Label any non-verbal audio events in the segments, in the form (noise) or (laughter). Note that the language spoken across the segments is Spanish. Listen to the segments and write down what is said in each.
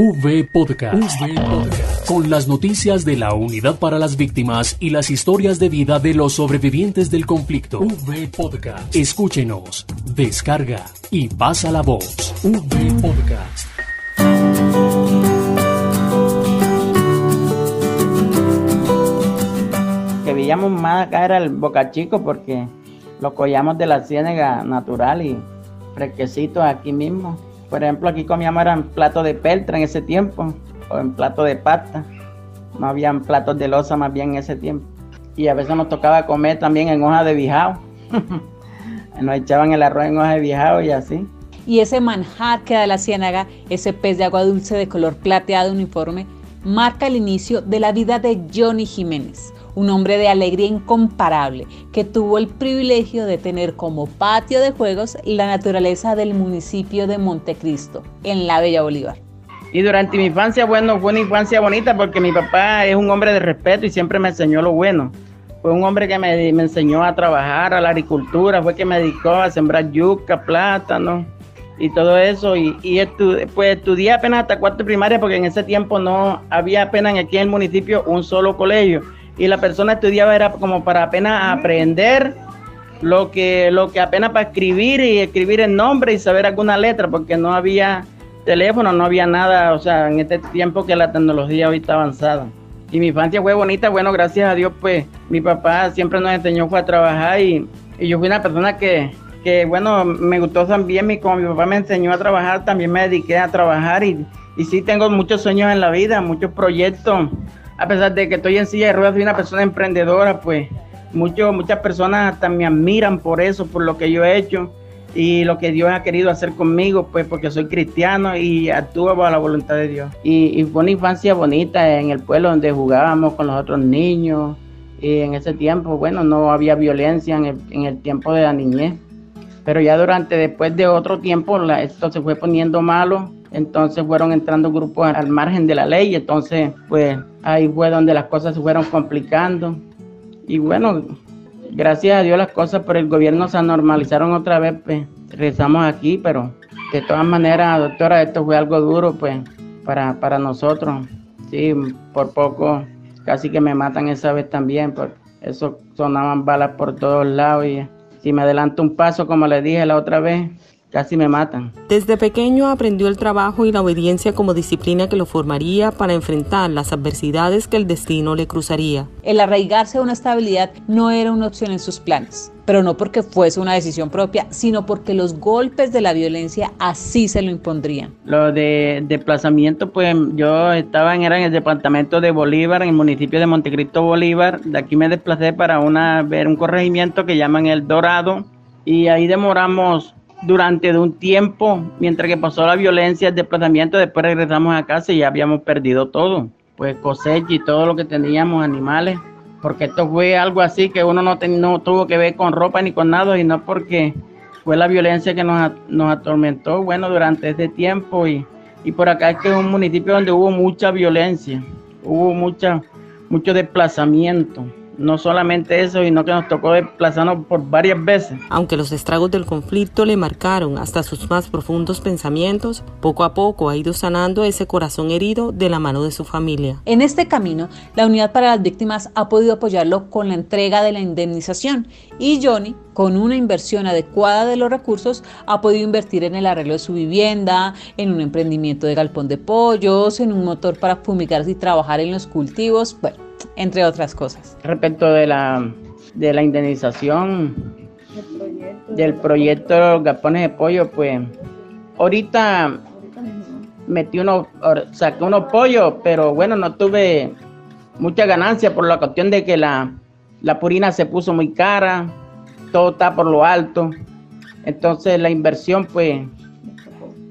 V Podcast. Con las noticias de la Unidad para las Víctimas y las historias de vida de los sobrevivientes del conflicto. V Podcast. Escúchenos, descarga y pasa la voz. V Podcast. Que veíamos más acá era el Boca Chico porque lo collamos de la ciénaga natural y fresquecitos aquí mismo. Por ejemplo, aquí comíamos eran platos de peltra en ese tiempo, o en plato de pasta. No habían platos de losa más bien en ese tiempo. Y a veces nos tocaba comer también en hoja de bijao. (laughs) nos echaban el arroz en hoja de bijao y así. Y ese manjar que da la ciénaga, ese pez de agua dulce de color plateado uniforme, marca el inicio de la vida de Johnny Jiménez, un hombre de alegría incomparable que tuvo el privilegio de tener como patio de juegos la naturaleza del municipio de Montecristo, en la Bella Bolívar. Y durante mi infancia, bueno, fue una infancia bonita porque mi papá es un hombre de respeto y siempre me enseñó lo bueno. Fue un hombre que me, enseñó a trabajar, a la agricultura, fue que me dedicó a sembrar yuca, plátano y todo eso. Y, y pues estudié apenas hasta cuarto primaria porque en ese tiempo no había apenas aquí en el municipio un solo colegio y la persona estudiaba era como para apenas aprender lo que, lo que apenas para escribir y escribir el nombre y saber alguna letra, porque no había teléfono, no había nada, o sea, en este tiempo que la tecnología hoy está avanzada. Y mi infancia fue bonita, bueno, gracias a Dios, pues mi papá siempre nos enseñó fue a trabajar y, y yo fui una persona que, que, bueno, me gustó también, y como mi papá me enseñó a trabajar, también me dediqué a trabajar y, y sí tengo muchos sueños en la vida, muchos proyectos a pesar de que estoy en silla de ruedas, soy una persona emprendedora, pues mucho, muchas personas hasta me admiran por eso, por lo que yo he hecho y lo que Dios ha querido hacer conmigo, pues porque soy cristiano y actúo bajo la voluntad de Dios. Y, fue una infancia bonita en el pueblo donde jugábamos con los otros niños y en ese tiempo, bueno, no había violencia en el, en el tiempo de la niñez. Pero ya durante, después de otro tiempo, esto se fue poniendo malo entonces fueron entrando grupos al margen de la ley, entonces pues ahí fue donde las cosas se fueron complicando. Y bueno, gracias a Dios las cosas por el gobierno se normalizaron otra vez, pues regresamos aquí, pero de todas maneras, doctora, esto fue algo duro pues para, para nosotros. Sí, por poco casi que me matan esa vez también, porque eso sonaban balas por todos lados y si me adelanto un paso, como le dije la otra vez, casi me matan. Desde pequeño aprendió el trabajo y la obediencia como disciplina que lo formaría para enfrentar las adversidades que el destino le cruzaría. El arraigarse a una estabilidad no era una opción en sus planes, pero no porque fuese una decisión propia, sino porque los golpes de la violencia así se lo impondrían. Lo de desplazamiento, pues yo estaba en, era en el departamento de Bolívar, en el municipio de Montecristo Bolívar. De aquí me desplacé para una, ver un corregimiento que llaman El Dorado y ahí demoramos durante un tiempo, mientras que pasó la violencia, el desplazamiento, después regresamos a casa y ya habíamos perdido todo, pues cosecha y todo lo que teníamos, animales, porque esto fue algo así que uno no, no tuvo que ver con ropa ni con nada, y no porque fue la violencia que nos, nos atormentó, bueno, durante ese tiempo, y, y por acá es que es un municipio donde hubo mucha violencia, hubo mucha, mucho desplazamiento no solamente eso, sino que nos tocó desplazarnos por varias veces. Aunque los estragos del conflicto le marcaron hasta sus más profundos pensamientos, poco a poco ha ido sanando ese corazón herido de la mano de su familia. En este camino, la Unidad para las Víctimas ha podido apoyarlo con la entrega de la indemnización y Johnny, con una inversión adecuada de los recursos, ha podido invertir en el arreglo de su vivienda, en un emprendimiento de galpón de pollos, en un motor para fumigar y trabajar en los cultivos, bueno entre otras cosas. Respecto de la, de la indemnización del proyecto de de pollo, pues ahorita metí unos, saqué unos pollos, pero bueno, no tuve mucha ganancia por la cuestión de que la, la purina se puso muy cara, todo está por lo alto. Entonces la inversión, pues,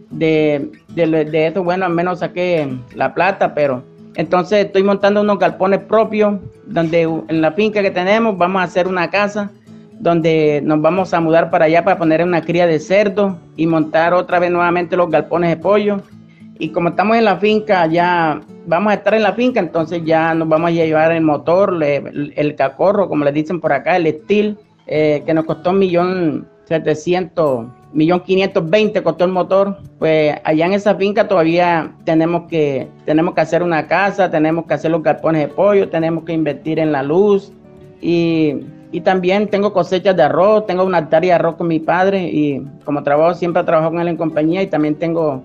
de, de, de eso, bueno, al menos saqué la plata, pero entonces estoy montando unos galpones propios, donde en la finca que tenemos vamos a hacer una casa, donde nos vamos a mudar para allá para poner una cría de cerdo y montar otra vez nuevamente los galpones de pollo. Y como estamos en la finca, ya vamos a estar en la finca, entonces ya nos vamos a llevar el motor, el, cacorro, como le dicen por acá, el steel, eh, que nos costó un millón setecientos millón quinientos veinte costó el motor. Pues allá en esa finca todavía tenemos que, tenemos que hacer una casa, tenemos que hacer los galpones de pollo, tenemos que invertir en la luz y, y también tengo cosechas de arroz, tengo una hectárea de arroz con mi padre y como trabajo siempre trabajo con él en compañía y también tengo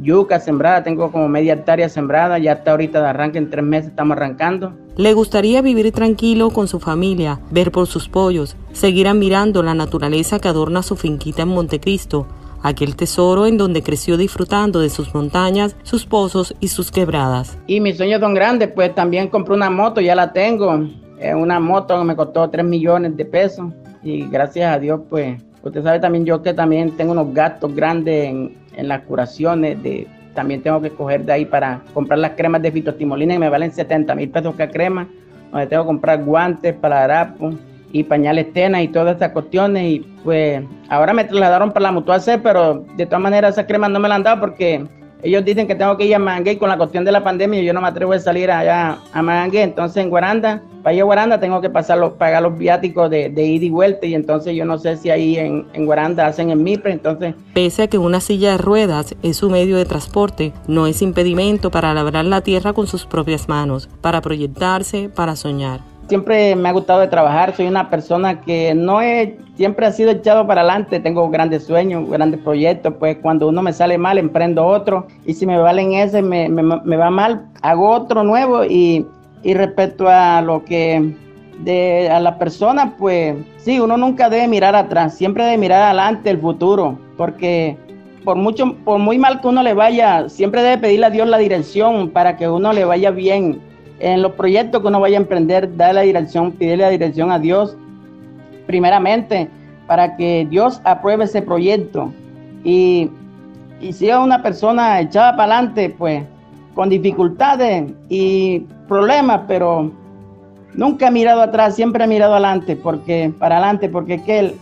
yuca sembrada, tengo como media hectárea sembrada, ya está ahorita de arranque, en tres meses estamos arrancando. Le gustaría vivir tranquilo con su familia, ver por sus pollos, seguir admirando la naturaleza que adorna su finquita en Montecristo, aquel tesoro en donde creció disfrutando de sus montañas, sus pozos y sus quebradas. Y mis sueños son grandes, pues también compré una moto, ya la tengo, es una moto que me costó 3 millones de pesos y gracias a Dios, pues, usted sabe también yo que también tengo unos gastos grandes en, en las curaciones de también tengo que coger de ahí para comprar las cremas de fitostimolina que me valen 70 mil pesos cada crema, donde tengo que comprar guantes para harapo y pañales tena y todas esas cuestiones y pues ahora me trasladaron para la mutua C, pero de todas maneras esas cremas no me las han dado porque ellos dicen que tengo que ir a Mangue con la cuestión de la pandemia yo no me atrevo a salir allá a Mangue. Entonces en Guaranda, para ir a Guaranda tengo que pasar los, pagar los viáticos de, de ida y vuelta y entonces yo no sé si ahí en, en Guaranda hacen el MIPRE, entonces... Pese a que una silla de ruedas es su medio de transporte, no es impedimento para labrar la tierra con sus propias manos, para proyectarse, para soñar siempre me ha gustado de trabajar, soy una persona que no he, siempre ha sido echado para adelante, tengo grandes sueños, grandes proyectos, pues cuando uno me sale mal, emprendo otro, y si me valen ese, me, me, va mal, hago otro nuevo, y, y respecto a lo que de a la persona, pues sí, uno nunca debe mirar atrás, siempre debe mirar adelante el futuro, porque por mucho, por muy mal que uno le vaya, siempre debe pedirle a Dios la dirección para que uno le vaya bien en los proyectos que uno vaya a emprender, darle la dirección, pedirle la dirección a Dios, primeramente, para que Dios apruebe ese proyecto. Y, y si es una persona echada para adelante, pues con dificultades y problemas, pero nunca ha mirado atrás, siempre ha mirado adelante, porque para adelante, porque es que él,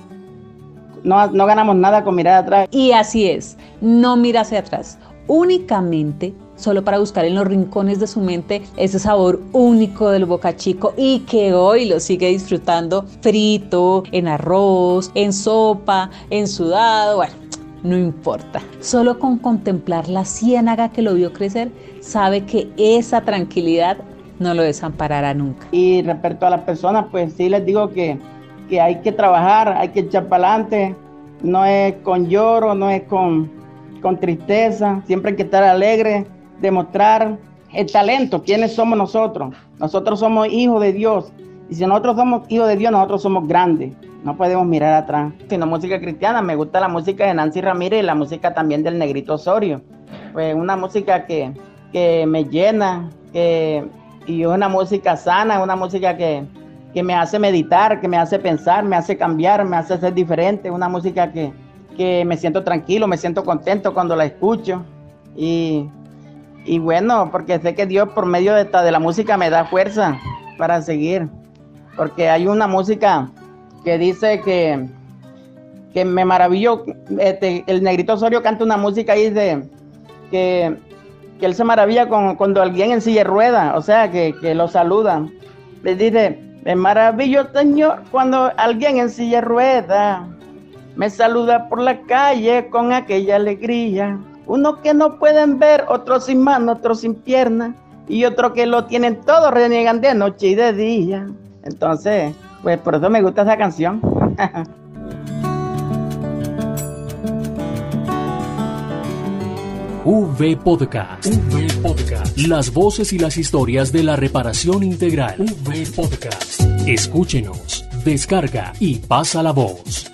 no, no ganamos nada con mirar atrás. Y así es, no mira hacia atrás, únicamente solo para buscar en los rincones de su mente ese sabor único del boca chico y que hoy lo sigue disfrutando frito, en arroz, en sopa, en sudado, bueno. No importa, solo con contemplar la ciénaga que lo vio crecer, sabe que esa tranquilidad no lo desamparará nunca. Y respecto a las personas, pues sí les digo que, que hay que trabajar, hay que echar para adelante, no es con lloro, no es con, con tristeza, siempre hay que estar alegre, demostrar el talento, quiénes somos nosotros. Nosotros somos hijos de Dios. Y si nosotros somos hijos de Dios, nosotros somos grandes. No podemos mirar atrás. Sino música cristiana, me gusta la música de Nancy Ramírez y la música también del Negrito Osorio. Pues una música que, que me llena, que, y una música sana, una música que, que me hace meditar, que me hace pensar, me hace cambiar, me hace ser diferente. Una música que, que me siento tranquilo, me siento contento cuando la escucho. Y y bueno, porque sé que Dios por medio de, esta, de la música me da fuerza para seguir. Porque hay una música que dice que, que me maravilló. Este, el negrito Osorio canta una música y dice que, que él se maravilla con, cuando alguien en silla rueda, o sea, que, que lo saluda. Le dice, me maravillo, Señor, cuando alguien en silla rueda me saluda por la calle con aquella alegría uno que no pueden ver, otros sin mano, otros sin pierna, y otro que lo tienen todo, reniegan de noche y de día. Entonces, pues por eso me gusta esa canción. (laughs) V Podcast. V Podcast. Las voces y las historias de la reparación integral. V Podcast. Escúchenos, descarga y pasa la voz.